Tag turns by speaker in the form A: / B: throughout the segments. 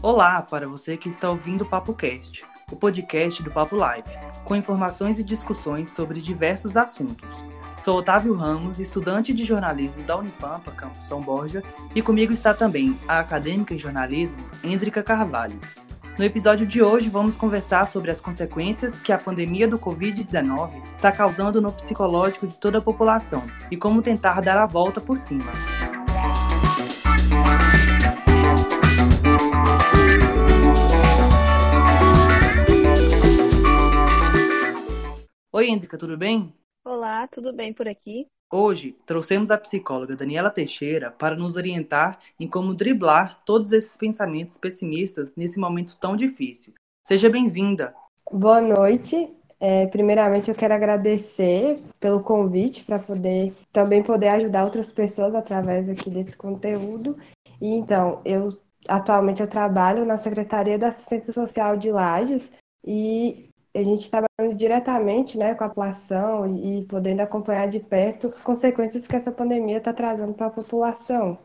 A: Olá para você que está ouvindo o Papo Cast, o podcast do Papo Live, com informações e discussões sobre diversos assuntos. Sou Otávio Ramos, estudante de jornalismo da Unipampa, Campus São Borja, e comigo está também a acadêmica em jornalismo, Hendrika Carvalho. No episódio de hoje, vamos conversar sobre as consequências que a pandemia do Covid-19 está causando no psicológico de toda a população e como tentar dar a volta por cima. Oi, Hendrika, tudo bem?
B: Olá, tudo bem por aqui?
A: Hoje, trouxemos a psicóloga Daniela Teixeira para nos orientar em como driblar todos esses pensamentos pessimistas nesse momento tão difícil. Seja bem-vinda.
C: Boa noite. É, primeiramente, eu quero agradecer pelo convite para poder também poder ajudar outras pessoas através aqui desse conteúdo. E então, eu atualmente eu trabalho na Secretaria da Assistência Social de Lages e a gente trabalhando diretamente né, com a população e podendo acompanhar de perto as consequências que essa pandemia está trazendo para a população.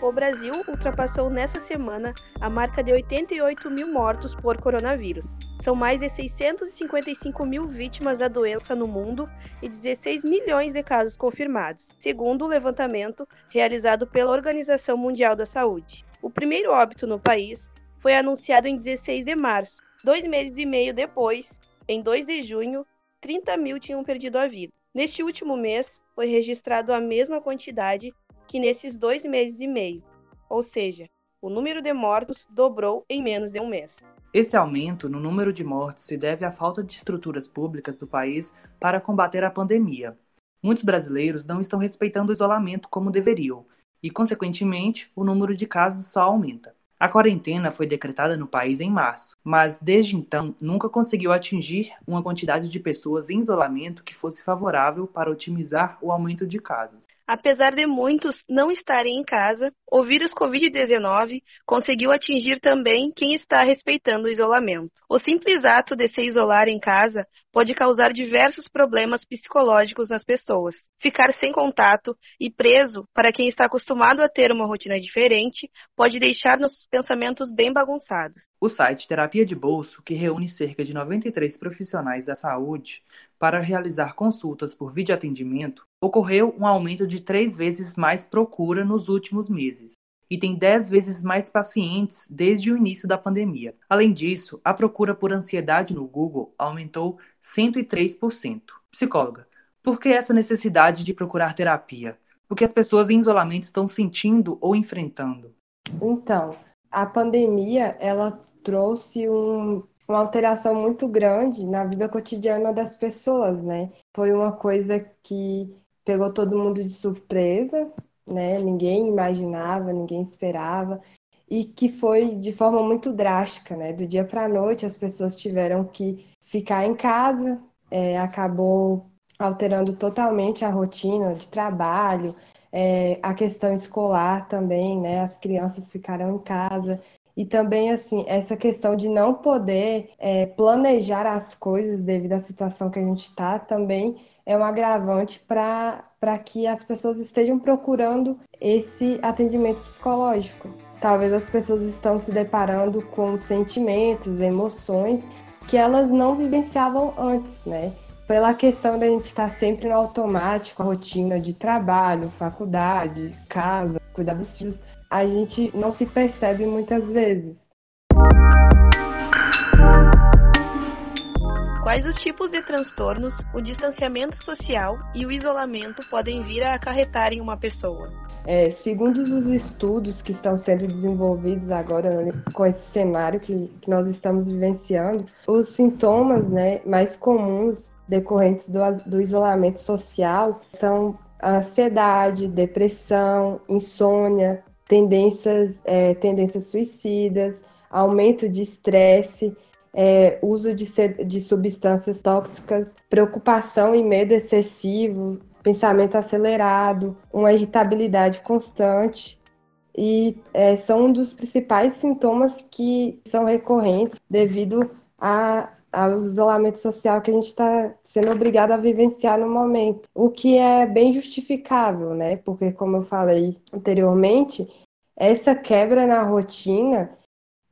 B: O Brasil ultrapassou nessa semana a marca de 88 mil mortos por coronavírus. São mais de 655 mil vítimas da doença no mundo e 16 milhões de casos confirmados, segundo o levantamento realizado pela Organização Mundial da Saúde. O primeiro óbito no país foi anunciado em 16 de março. Dois meses e meio depois, em 2 de junho, 30 mil tinham perdido a vida. Neste último mês, foi registrado a mesma quantidade que nesses dois meses e meio, ou seja, o número de mortos dobrou em menos de um mês.
A: Esse aumento no número de mortes se deve à falta de estruturas públicas do país para combater a pandemia. Muitos brasileiros não estão respeitando o isolamento como deveriam, e, consequentemente, o número de casos só aumenta. A quarentena foi decretada no país em março, mas desde então nunca conseguiu atingir uma quantidade de pessoas em isolamento que fosse favorável para otimizar o aumento de casos.
B: Apesar de muitos não estarem em casa, o vírus Covid-19 conseguiu atingir também quem está respeitando o isolamento. O simples ato de se isolar em casa pode causar diversos problemas psicológicos nas pessoas. Ficar sem contato e preso para quem está acostumado a ter uma rotina diferente pode deixar nossos pensamentos bem bagunçados.
A: O site Terapia de Bolso, que reúne cerca de 93 profissionais da saúde para realizar consultas por videoatendimento, ocorreu um aumento de três vezes mais procura nos últimos meses e tem 10 vezes mais pacientes desde o início da pandemia. Além disso, a procura por ansiedade no Google aumentou 103%. Psicóloga, por que essa necessidade de procurar terapia? O que as pessoas em isolamento estão sentindo ou enfrentando?
C: Então, a pandemia ela trouxe um, uma alteração muito grande na vida cotidiana das pessoas, né? Foi uma coisa que pegou todo mundo de surpresa, né? Ninguém imaginava, ninguém esperava e que foi de forma muito drástica, né? Do dia para a noite as pessoas tiveram que ficar em casa, é, acabou alterando totalmente a rotina de trabalho, é, a questão escolar também, né? As crianças ficaram em casa e também, assim, essa questão de não poder é, planejar as coisas devido à situação que a gente está também é um agravante para que as pessoas estejam procurando esse atendimento psicológico. Talvez as pessoas estão se deparando com sentimentos, emoções que elas não vivenciavam antes, né? Pela questão da gente estar sempre no automático, a rotina de trabalho, faculdade, casa, cuidar dos filhos, a gente não se percebe muitas vezes.
B: Quais os tipos de transtornos o distanciamento social e o isolamento podem vir a acarretar em uma pessoa?
C: É, segundo os estudos que estão sendo desenvolvidos agora né, com esse cenário que, que nós estamos vivenciando, os sintomas né, mais comuns decorrentes do, do isolamento social são ansiedade, depressão, insônia, tendências, é, tendências suicidas, aumento de estresse, é, uso de, de substâncias tóxicas, preocupação e medo excessivo, pensamento acelerado, uma irritabilidade constante e é, são um dos principais sintomas que são recorrentes devido a, ao isolamento social que a gente está sendo obrigado a vivenciar no momento, o que é bem justificável, né? Porque, como eu falei anteriormente, essa quebra na rotina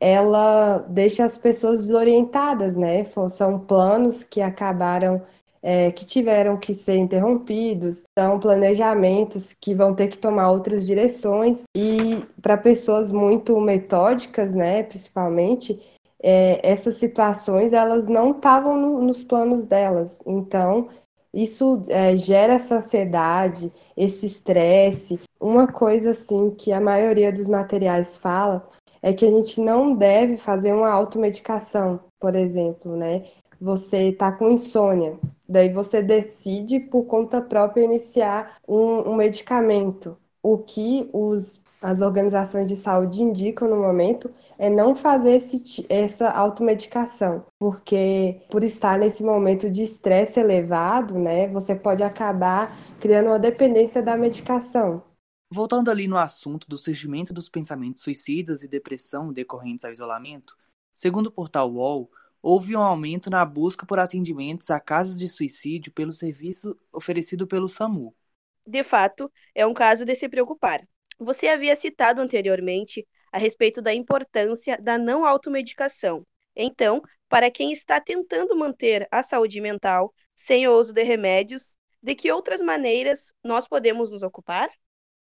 C: ela deixa as pessoas desorientadas, né? São planos que acabaram é, que tiveram que ser interrompidos, são planejamentos que vão ter que tomar outras direções e para pessoas muito metódicas, né, principalmente, é, essas situações elas não estavam no, nos planos delas. Então isso é, gera essa ansiedade, esse estresse. Uma coisa assim que a maioria dos materiais fala é que a gente não deve fazer uma automedicação, por exemplo, né? Você está com insônia, daí você decide por conta própria iniciar um, um medicamento. O que os, as organizações de saúde indicam no momento é não fazer esse, essa automedicação, porque por estar nesse momento de estresse elevado, né, você pode acabar criando uma dependência da medicação.
A: Voltando ali no assunto do surgimento dos pensamentos suicidas e depressão decorrentes ao isolamento, segundo o portal UOL, houve um aumento na busca por atendimentos a casos de suicídio pelo serviço oferecido pelo SAMU.
B: De fato, é um caso de se preocupar. Você havia citado anteriormente a respeito da importância da não automedicação. Então, para quem está tentando manter a saúde mental sem o uso de remédios, de que outras maneiras nós podemos nos ocupar?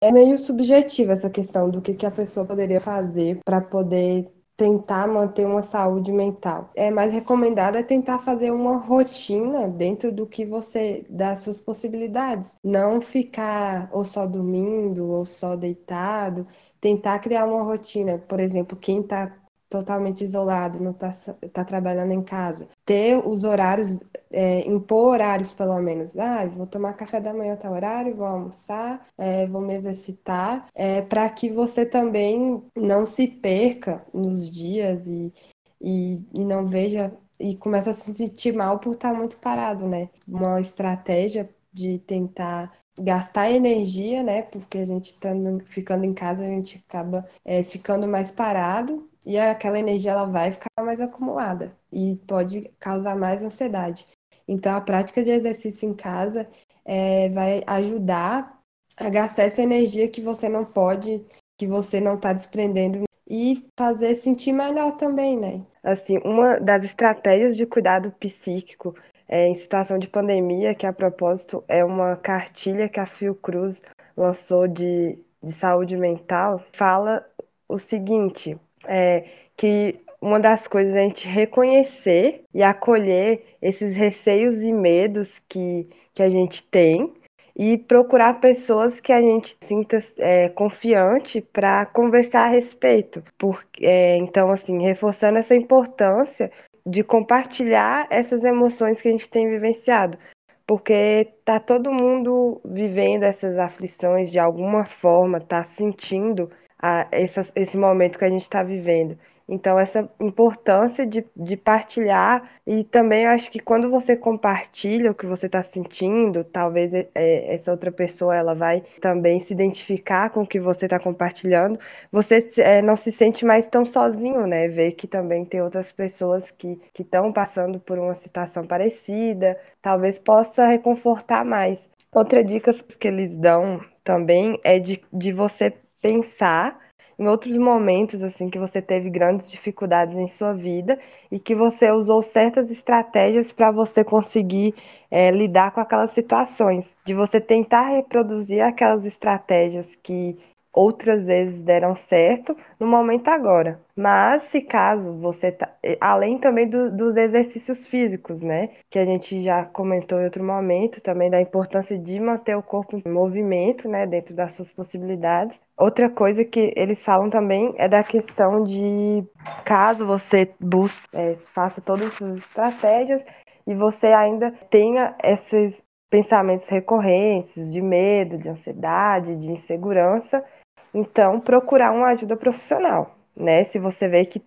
C: É meio subjetiva essa questão do que, que a pessoa poderia fazer para poder tentar manter uma saúde mental. É mais recomendado é tentar fazer uma rotina dentro do que você das suas possibilidades, não ficar ou só dormindo ou só deitado, tentar criar uma rotina, por exemplo, quem está totalmente isolado, não está tá trabalhando em casa. Ter os horários, é, impor horários pelo menos. Ah, vou tomar café da manhã até horário, vou almoçar, é, vou me exercitar, é, para que você também não se perca nos dias e, e, e não veja e começa a se sentir mal por estar muito parado, né? Uma estratégia de tentar gastar energia, né? Porque a gente estando ficando em casa, a gente acaba é, ficando mais parado e aquela energia ela vai ficar mais acumulada e pode causar mais ansiedade. Então, a prática de exercício em casa é, vai ajudar a gastar essa energia que você não pode, que você não está desprendendo e fazer sentir melhor também, né? Assim, uma das estratégias de cuidado psíquico é, em situação de pandemia, que a propósito é uma cartilha que a Fiocruz lançou de, de saúde mental, fala o seguinte: é, que uma das coisas é a gente reconhecer e acolher esses receios e medos que, que a gente tem e procurar pessoas que a gente sinta é, confiante para conversar a respeito. Porque, é, então, assim, reforçando essa importância de compartilhar essas emoções que a gente tem vivenciado. Porque tá todo mundo vivendo essas aflições de alguma forma, tá sentindo a, essa, esse momento que a gente está vivendo. Então, essa importância de, de partilhar, e também acho que quando você compartilha o que você está sentindo, talvez é, essa outra pessoa ela vai também se identificar com o que você está compartilhando, você é, não se sente mais tão sozinho, né? Ver que também tem outras pessoas que estão passando por uma situação parecida, talvez possa reconfortar mais. Outra dica que eles dão também é de, de você pensar em outros momentos assim que você teve grandes dificuldades em sua vida e que você usou certas estratégias para você conseguir é, lidar com aquelas situações, de você tentar reproduzir aquelas estratégias que outras vezes deram certo no momento agora. Mas se caso você tá, além também do, dos exercícios físicos, né, que a gente já comentou em outro momento, também da importância de manter o corpo em movimento, né, dentro das suas possibilidades. Outra coisa que eles falam também é da questão de caso você busque, é, faça todas essas estratégias e você ainda tenha esses pensamentos recorrentes de medo, de ansiedade, de insegurança, então, procurar uma ajuda profissional, né? Se você vê que,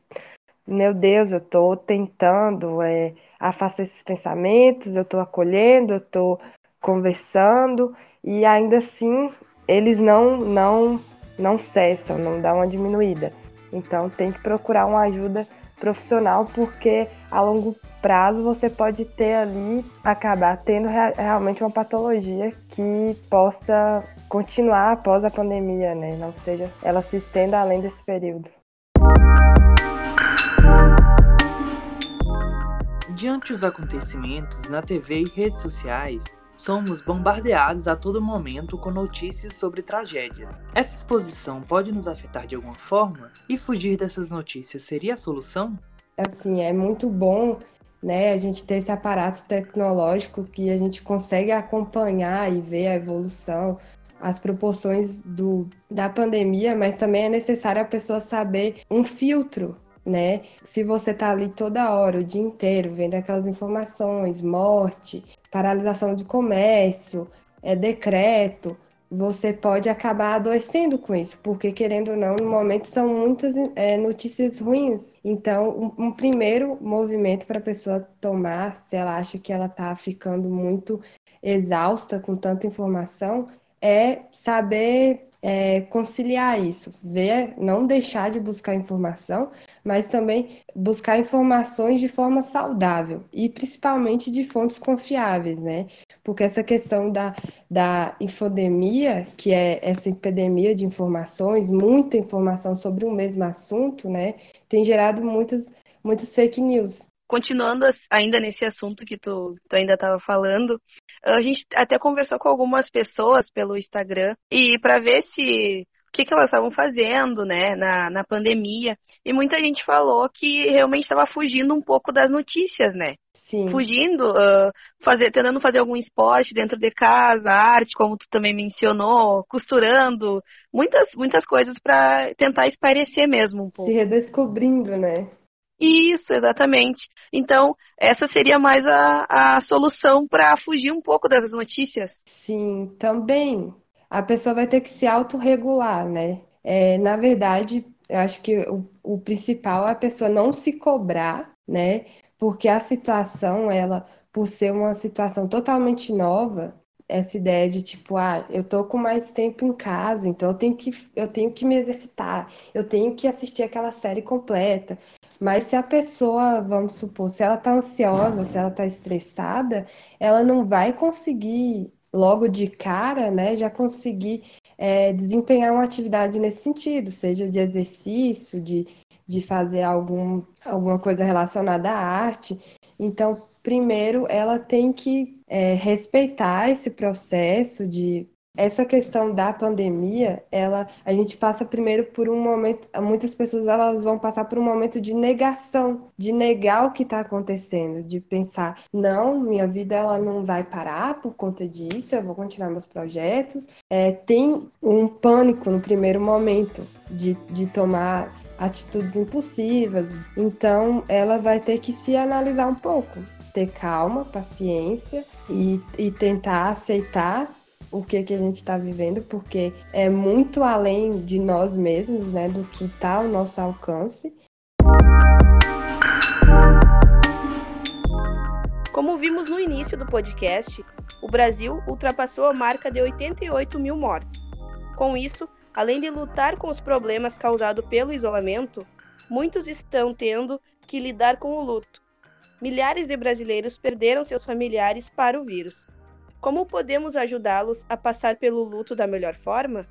C: meu Deus, eu estou tentando é, afastar esses pensamentos, eu estou acolhendo, eu estou conversando e ainda assim eles não não não cessam, não dá uma diminuída. Então tem que procurar uma ajuda profissional, porque a longo prazo você pode ter ali, acabar tendo realmente uma patologia que possa continuar após a pandemia, né? Não seja ela se estenda além desse período.
A: Diante dos acontecimentos na TV e redes sociais, somos bombardeados a todo momento com notícias sobre tragédia. Essa exposição pode nos afetar de alguma forma? E fugir dessas notícias seria a solução?
C: Assim, é muito bom né, a gente ter esse aparato tecnológico que a gente consegue acompanhar e ver a evolução, as proporções do, da pandemia, mas também é necessário a pessoa saber um filtro né? Se você está ali toda hora, o dia inteiro, vendo aquelas informações, morte, paralisação de comércio, é decreto, você pode acabar adoecendo com isso, porque querendo ou não, no momento são muitas é, notícias ruins. Então, um, um primeiro movimento para a pessoa tomar, se ela acha que ela está ficando muito exausta com tanta informação, é saber é, conciliar isso, ver, não deixar de buscar informação, mas também buscar informações de forma saudável e principalmente de fontes confiáveis, né? Porque essa questão da, da infodemia, que é essa epidemia de informações, muita informação sobre o mesmo assunto, né? Tem gerado muitas, muitas fake news.
B: Continuando ainda nesse assunto que tu, tu ainda estava falando, a gente até conversou com algumas pessoas pelo Instagram e para ver se o que, que elas estavam fazendo, né, na, na pandemia. E muita gente falou que realmente estava fugindo um pouco das notícias, né?
C: Sim.
B: Fugindo, uh, fazer, tentando fazer algum esporte dentro de casa, arte, como tu também mencionou, costurando, muitas, muitas coisas para tentar esparecer mesmo um pouco.
C: Se redescobrindo, né?
B: Isso, exatamente. Então, essa seria mais a, a solução para fugir um pouco dessas notícias.
C: Sim, também. A pessoa vai ter que se autorregular, né? É, na verdade, eu acho que o, o principal é a pessoa não se cobrar, né? Porque a situação, ela, por ser uma situação totalmente nova, essa ideia de tipo, ah, eu tô com mais tempo em casa, então eu tenho que, eu tenho que me exercitar, eu tenho que assistir aquela série completa. Mas se a pessoa, vamos supor, se ela tá ansiosa, se ela tá estressada, ela não vai conseguir logo de cara, né, já conseguir é, desempenhar uma atividade nesse sentido, seja de exercício, de, de fazer algum, alguma coisa relacionada à arte. Então, primeiro, ela tem que é, respeitar esse processo de essa questão da pandemia, ela, a gente passa primeiro por um momento, muitas pessoas elas vão passar por um momento de negação, de negar o que está acontecendo, de pensar, não, minha vida ela não vai parar por conta disso, eu vou continuar meus projetos. É, tem um pânico no primeiro momento de, de tomar atitudes impulsivas, então ela vai ter que se analisar um pouco, ter calma, paciência e, e tentar aceitar o que, que a gente está vivendo, porque é muito além de nós mesmos, né, do que está ao nosso alcance.
B: Como vimos no início do podcast, o Brasil ultrapassou a marca de 88 mil mortes. Com isso, além de lutar com os problemas causados pelo isolamento, muitos estão tendo que lidar com o luto. Milhares de brasileiros perderam seus familiares para o vírus. Como podemos ajudá-los a passar pelo luto da melhor forma?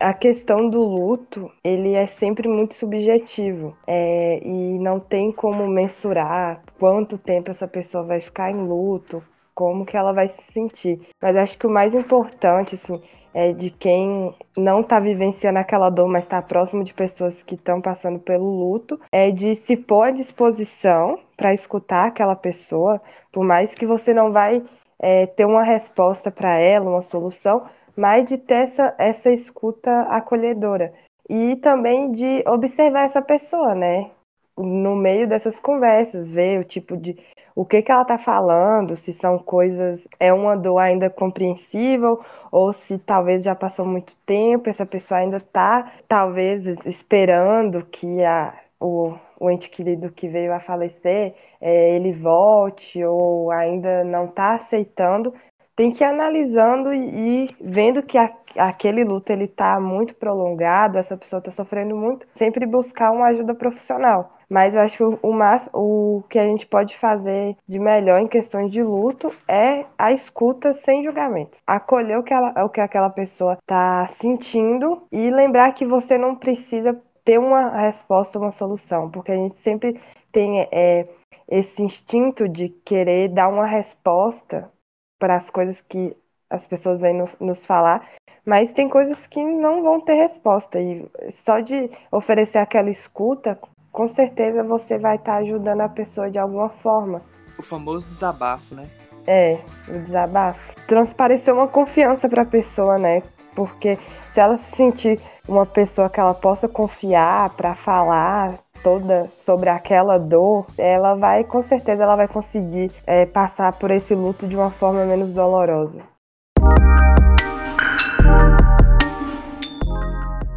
C: A questão do luto, ele é sempre muito subjetivo é, e não tem como mensurar quanto tempo essa pessoa vai ficar em luto, como que ela vai se sentir. Mas acho que o mais importante, assim, é de quem não está vivenciando aquela dor, mas está próximo de pessoas que estão passando pelo luto, é de se pôr à disposição para escutar aquela pessoa, por mais que você não vai é, ter uma resposta para ela, uma solução, mas de ter essa, essa escuta acolhedora. E também de observar essa pessoa, né? No meio dessas conversas, ver o tipo de. o que, que ela está falando, se são coisas. é uma dor ainda compreensível, ou se talvez já passou muito tempo, essa pessoa ainda está, talvez, esperando que a, o, o ente querido que veio a falecer, é, ele volte ou ainda não está aceitando, tem que ir analisando e, vendo que a, aquele luto ele está muito prolongado, essa pessoa está sofrendo muito, sempre buscar uma ajuda profissional. Mas eu acho que o, o, o que a gente pode fazer de melhor em questões de luto é a escuta sem julgamentos. Acolher o que, ela, o que aquela pessoa está sentindo e lembrar que você não precisa ter uma resposta, uma solução, porque a gente sempre tem é, esse instinto de querer dar uma resposta para as coisas que as pessoas vêm nos, nos falar, mas tem coisas que não vão ter resposta. E só de oferecer aquela escuta, com certeza você vai estar tá ajudando a pessoa de alguma forma.
A: O famoso desabafo, né?
C: É, o desabafo. Transparecer uma confiança para a pessoa, né? Porque se ela se sentir uma pessoa que ela possa confiar para falar, toda sobre aquela dor, ela vai, com certeza, ela vai conseguir é, passar por esse luto de uma forma menos dolorosa.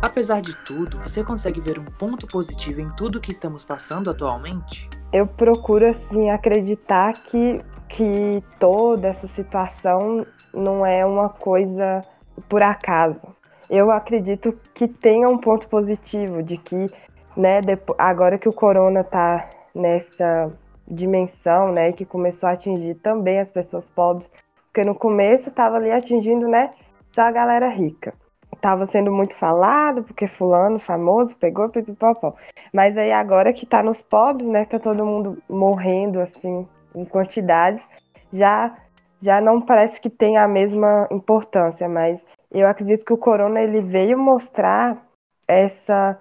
A: Apesar de tudo, você consegue ver um ponto positivo em tudo que estamos passando atualmente?
C: Eu procuro, assim, acreditar que, que toda essa situação não é uma coisa por acaso. Eu acredito que tenha um ponto positivo de que né, agora que o corona está nessa dimensão, né, que começou a atingir também as pessoas pobres, porque no começo estava ali atingindo, né, só a galera rica. Tava sendo muito falado, porque fulano famoso pegou pipipopó. Mas aí agora que tá nos pobres, né, tá todo mundo morrendo assim em quantidades, já já não parece que tem a mesma importância, mas eu acredito que o corona ele veio mostrar essa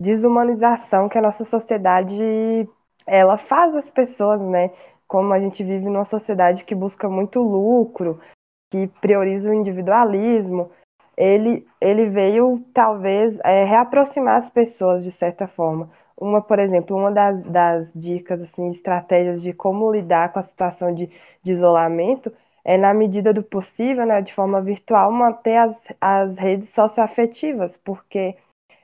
C: desumanização que a nossa sociedade ela faz as pessoas, né? Como a gente vive numa sociedade que busca muito lucro, que prioriza o individualismo, ele, ele veio talvez é, reaproximar as pessoas de certa forma. Uma, por exemplo, uma das, das dicas, assim, estratégias de como lidar com a situação de, de isolamento é, na medida do possível, né, de forma virtual, manter as, as redes socioafetivas, porque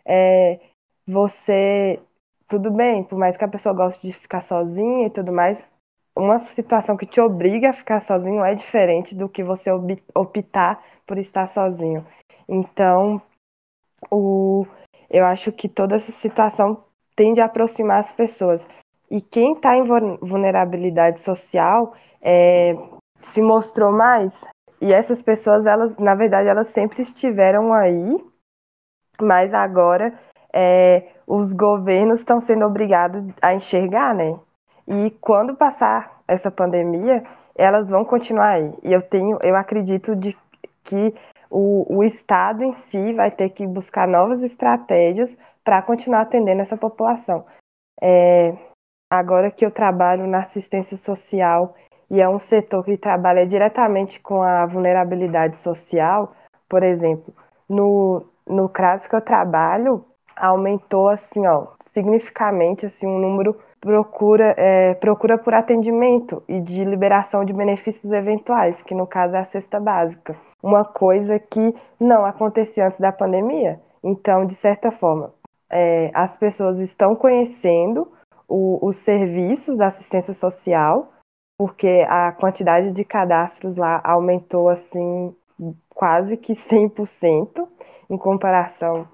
C: é, você. Tudo bem, por mais que a pessoa goste de ficar sozinha e tudo mais, uma situação que te obriga a ficar sozinho é diferente do que você optar por estar sozinho. Então, o, eu acho que toda essa situação tende a aproximar as pessoas. E quem está em vulnerabilidade social é, se mostrou mais. E essas pessoas, elas, na verdade, elas sempre estiveram aí, mas agora é, os governos estão sendo obrigados a enxergar, né? E quando passar essa pandemia, elas vão continuar aí. E eu tenho, eu acredito de que o, o Estado em si vai ter que buscar novas estratégias para continuar atendendo essa população. É, agora que eu trabalho na assistência social e é um setor que trabalha diretamente com a vulnerabilidade social, por exemplo, no, no CRAS que eu trabalho, aumentou assim, ó, significativamente assim um número procura é, procura por atendimento e de liberação de benefícios eventuais, que no caso é a cesta básica, uma coisa que não acontecia antes da pandemia. Então, de certa forma, é, as pessoas estão conhecendo o, os serviços da assistência social, porque a quantidade de cadastros lá aumentou assim quase que 100% em comparação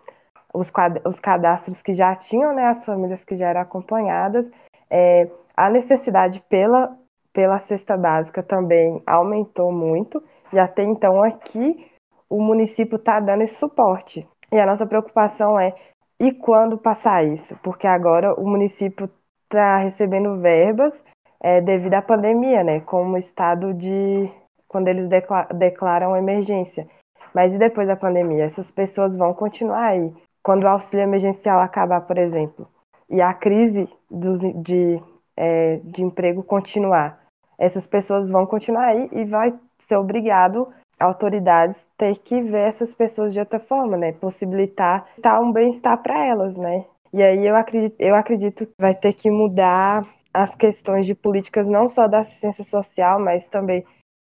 C: os, os cadastros que já tinham, né, as famílias que já eram acompanhadas, é, a necessidade pela, pela cesta básica também aumentou muito, e até então aqui o município está dando esse suporte. E a nossa preocupação é, e quando passar isso? Porque agora o município está recebendo verbas é, devido à pandemia, né, como estado de quando eles declaram emergência. Mas e depois da pandemia? Essas pessoas vão continuar aí quando o auxílio emergencial acabar, por exemplo, e a crise dos, de, é, de emprego continuar, essas pessoas vão continuar aí e vai ser obrigado autoridades ter que ver essas pessoas de outra forma, né? Possibilitar tá um bem-estar para elas, né? E aí eu acredito, eu acredito que vai ter que mudar as questões de políticas não só da assistência social, mas também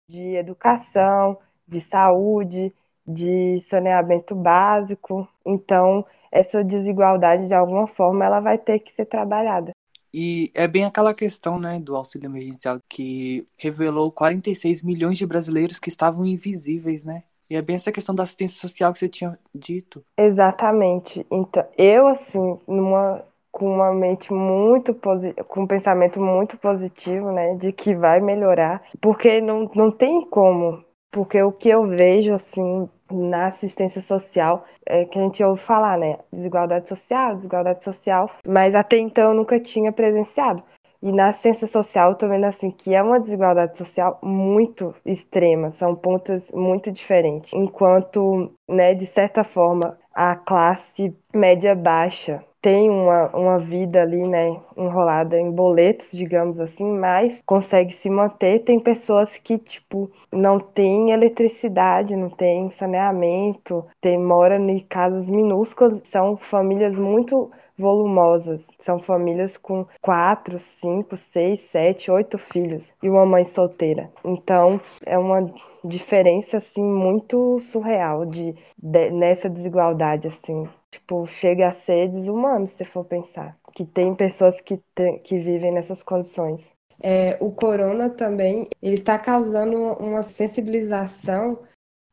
C: de educação, de saúde, de saneamento básico. Então, essa desigualdade, de alguma forma, ela vai ter que ser trabalhada.
A: E é bem aquela questão, né, do auxílio emergencial que revelou 46 milhões de brasileiros que estavam invisíveis, né? E é bem essa questão da assistência social que você tinha dito.
C: Exatamente. Então, eu assim, numa com uma mente muito com um pensamento muito positivo, né, de que vai melhorar, porque não, não tem como, porque o que eu vejo assim na assistência social é que a gente ouve falar, né, desigualdade social, desigualdade social, mas até então eu nunca tinha presenciado. E na assistência social eu tô vendo assim que é uma desigualdade social muito extrema, são pontos muito diferentes. Enquanto, né, de certa forma, a classe média baixa tem uma, uma vida ali, né, enrolada em boletos, digamos assim, mas consegue se manter. Tem pessoas que, tipo, não tem eletricidade, não tem saneamento, tem, mora em casas minúsculas, são famílias muito volumosas. São famílias com quatro, cinco, seis, sete, oito filhos e uma mãe solteira. Então é uma diferença assim muito surreal de, de nessa desigualdade assim tipo, chega a ser desumano se for pensar. Que tem pessoas que, te, que vivem nessas condições. É, o corona também, ele está causando uma sensibilização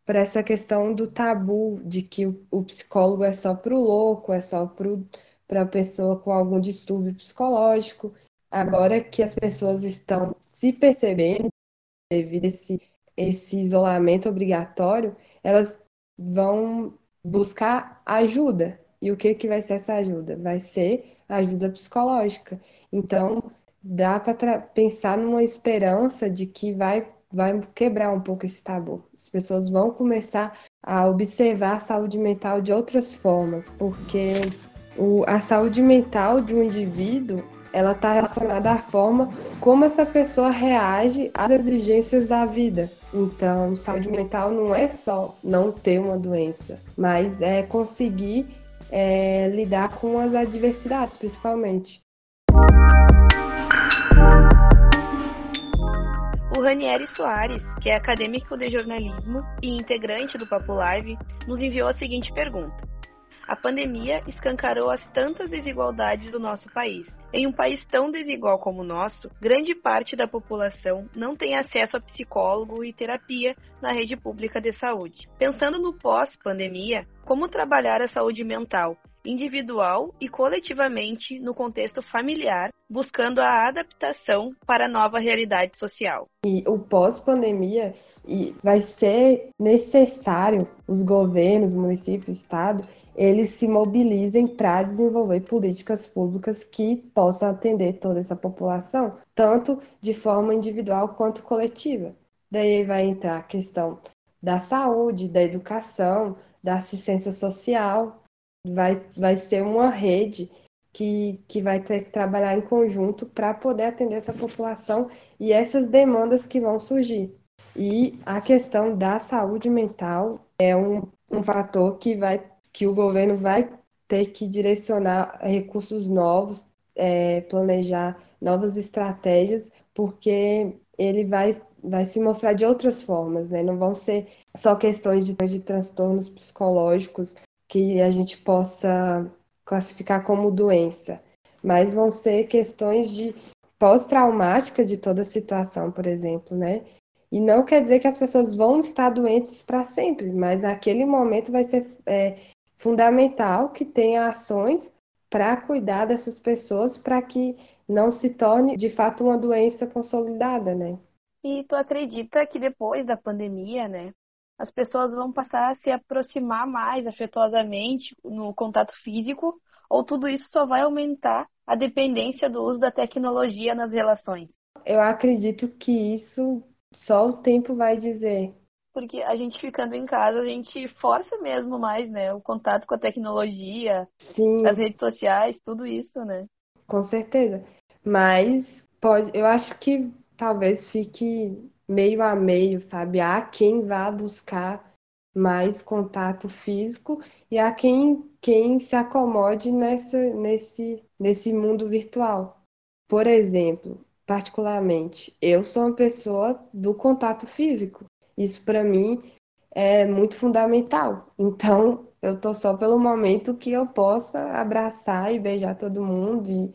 C: para essa questão do tabu de que o, o psicólogo é só para o louco, é só para a pessoa com algum distúrbio psicológico. Agora que as pessoas estão se percebendo devido a esse, esse isolamento obrigatório, elas vão buscar ajuda. E o que, que vai ser essa ajuda? Vai ser ajuda psicológica. Então, dá para pensar numa esperança de que vai, vai quebrar um pouco esse tabu. As pessoas vão começar a observar a saúde mental de outras formas, porque o, a saúde mental de um indivíduo ela está relacionada à forma como essa pessoa reage às exigências da vida. Então, saúde mental não é só não ter uma doença, mas é conseguir é, lidar com as adversidades, principalmente.
B: O Ranieri Soares, que é acadêmico de jornalismo e integrante do Papo Live, nos enviou a seguinte pergunta: a pandemia escancarou as tantas desigualdades do nosso país. Em um país tão desigual como o nosso, grande parte da população não tem acesso a psicólogo e terapia na rede pública de saúde. Pensando no pós-pandemia, como trabalhar a saúde mental individual e coletivamente no contexto familiar, buscando a adaptação para a nova realidade social.
C: E o pós-pandemia vai ser necessário os governos, municípios, estado, eles se mobilizem para desenvolver políticas públicas que possam atender toda essa população, tanto de forma individual quanto coletiva. Daí vai entrar a questão da saúde, da educação, da assistência social, vai, vai ser uma rede que, que vai ter que trabalhar em conjunto para poder atender essa população e essas demandas que vão surgir. E a questão da saúde mental é um, um fator que, vai, que o governo vai ter que direcionar recursos novos, é, planejar novas estratégias, porque ele vai, vai se mostrar de outras formas, né? Não vão ser só questões de, de transtornos psicológicos que a gente possa classificar como doença, mas vão ser questões de pós-traumática de toda a situação, por exemplo, né? E não quer dizer que as pessoas vão estar doentes para sempre, mas naquele momento vai ser é, fundamental que tenha ações para cuidar dessas pessoas para que não se torne de fato uma doença consolidada, né?
B: E tu acredita que depois da pandemia, né, as pessoas vão passar a se aproximar mais afetuosamente no contato físico, ou tudo isso só vai aumentar a dependência do uso da tecnologia nas relações?
C: Eu acredito que isso só o tempo vai dizer.
B: Porque a gente ficando em casa, a gente força mesmo mais, né? O contato com a tecnologia,
C: Sim.
B: as redes sociais, tudo isso, né?
C: Com certeza. Mas pode, eu acho que talvez fique meio a meio, sabe? Há quem vá buscar mais contato físico e há quem, quem se acomode nessa, nesse, nesse mundo virtual. Por exemplo, particularmente, eu sou uma pessoa do contato físico. Isso para mim é muito fundamental. Então, eu tô só pelo momento que eu possa abraçar e beijar todo mundo e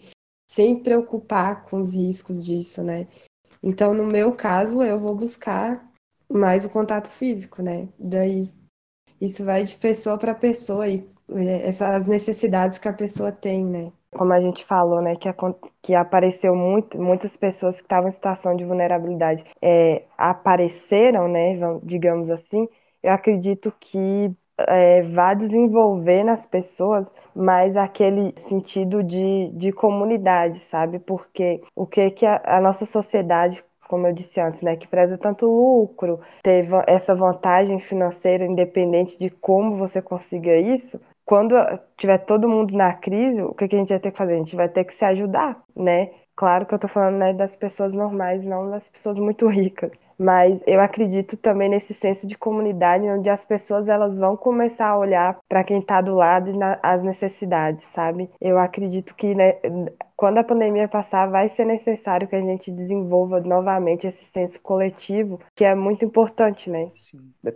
C: sem preocupar com os riscos disso, né? Então, no meu caso, eu vou buscar mais o contato físico, né? Daí isso vai de pessoa para pessoa e é, essas necessidades que a pessoa tem, né? Como a gente falou, né, que, que apareceu muito, muitas pessoas que estavam em situação de vulnerabilidade é, apareceram, né, digamos assim, eu acredito que é, vai desenvolver nas pessoas mais aquele sentido de, de comunidade, sabe? Porque o que, que a, a nossa sociedade como eu disse antes, né, que preza tanto lucro, teve essa vantagem financeira independente de como você consiga isso, quando tiver todo mundo na crise, o que, que a gente vai ter que fazer? A gente vai ter que se ajudar, né? Claro que eu tô falando né, das pessoas normais, não das pessoas muito ricas. Mas eu acredito também nesse senso de comunidade, onde as pessoas elas vão começar a olhar para quem está do lado e na, as necessidades, sabe? Eu acredito que né, quando a pandemia passar, vai ser necessário que a gente desenvolva novamente esse senso coletivo, que é muito importante, né?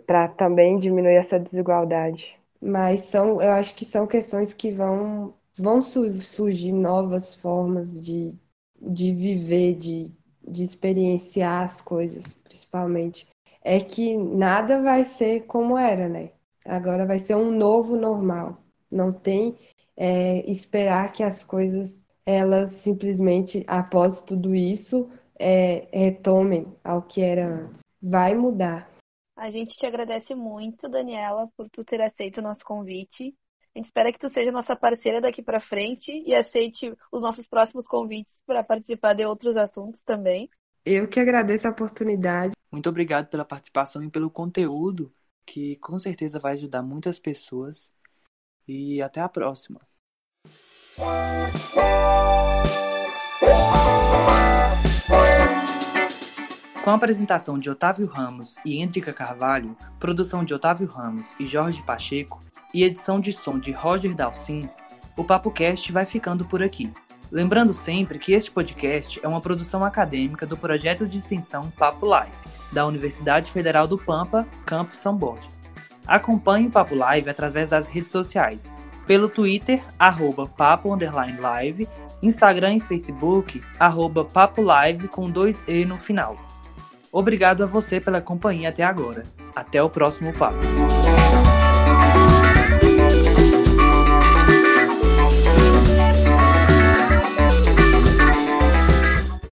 C: Para também diminuir essa desigualdade. Mas são, eu acho que são questões que vão, vão surgir novas formas de, de viver, de, de experienciar as coisas, principalmente. É que nada vai ser como era, né? Agora vai ser um novo normal. Não tem é, esperar que as coisas, elas simplesmente, após tudo isso, é, retomem ao que era antes. Vai mudar.
B: A gente te agradece muito, Daniela, por tu ter aceito o nosso convite. A gente espera que tu seja nossa parceira daqui para frente e aceite os nossos próximos convites para participar de outros assuntos também.
C: Eu que agradeço a oportunidade.
A: Muito obrigado pela participação e pelo conteúdo, que com certeza vai ajudar muitas pessoas. E até a próxima. Com a apresentação de Otávio Ramos e Hendrika Carvalho, produção de Otávio Ramos e Jorge Pacheco e edição de som de Roger Dalcin, o Papo Cast vai ficando por aqui. Lembrando sempre que este podcast é uma produção acadêmica do projeto de extensão Papo Live, da Universidade Federal do Pampa, Campus São Borja. Acompanhe o Papo Live através das redes sociais, pelo Twitter, arroba papo live, Instagram e Facebook, arroba papo live com dois E no final. Obrigado a você pela companhia até agora. Até o próximo papo.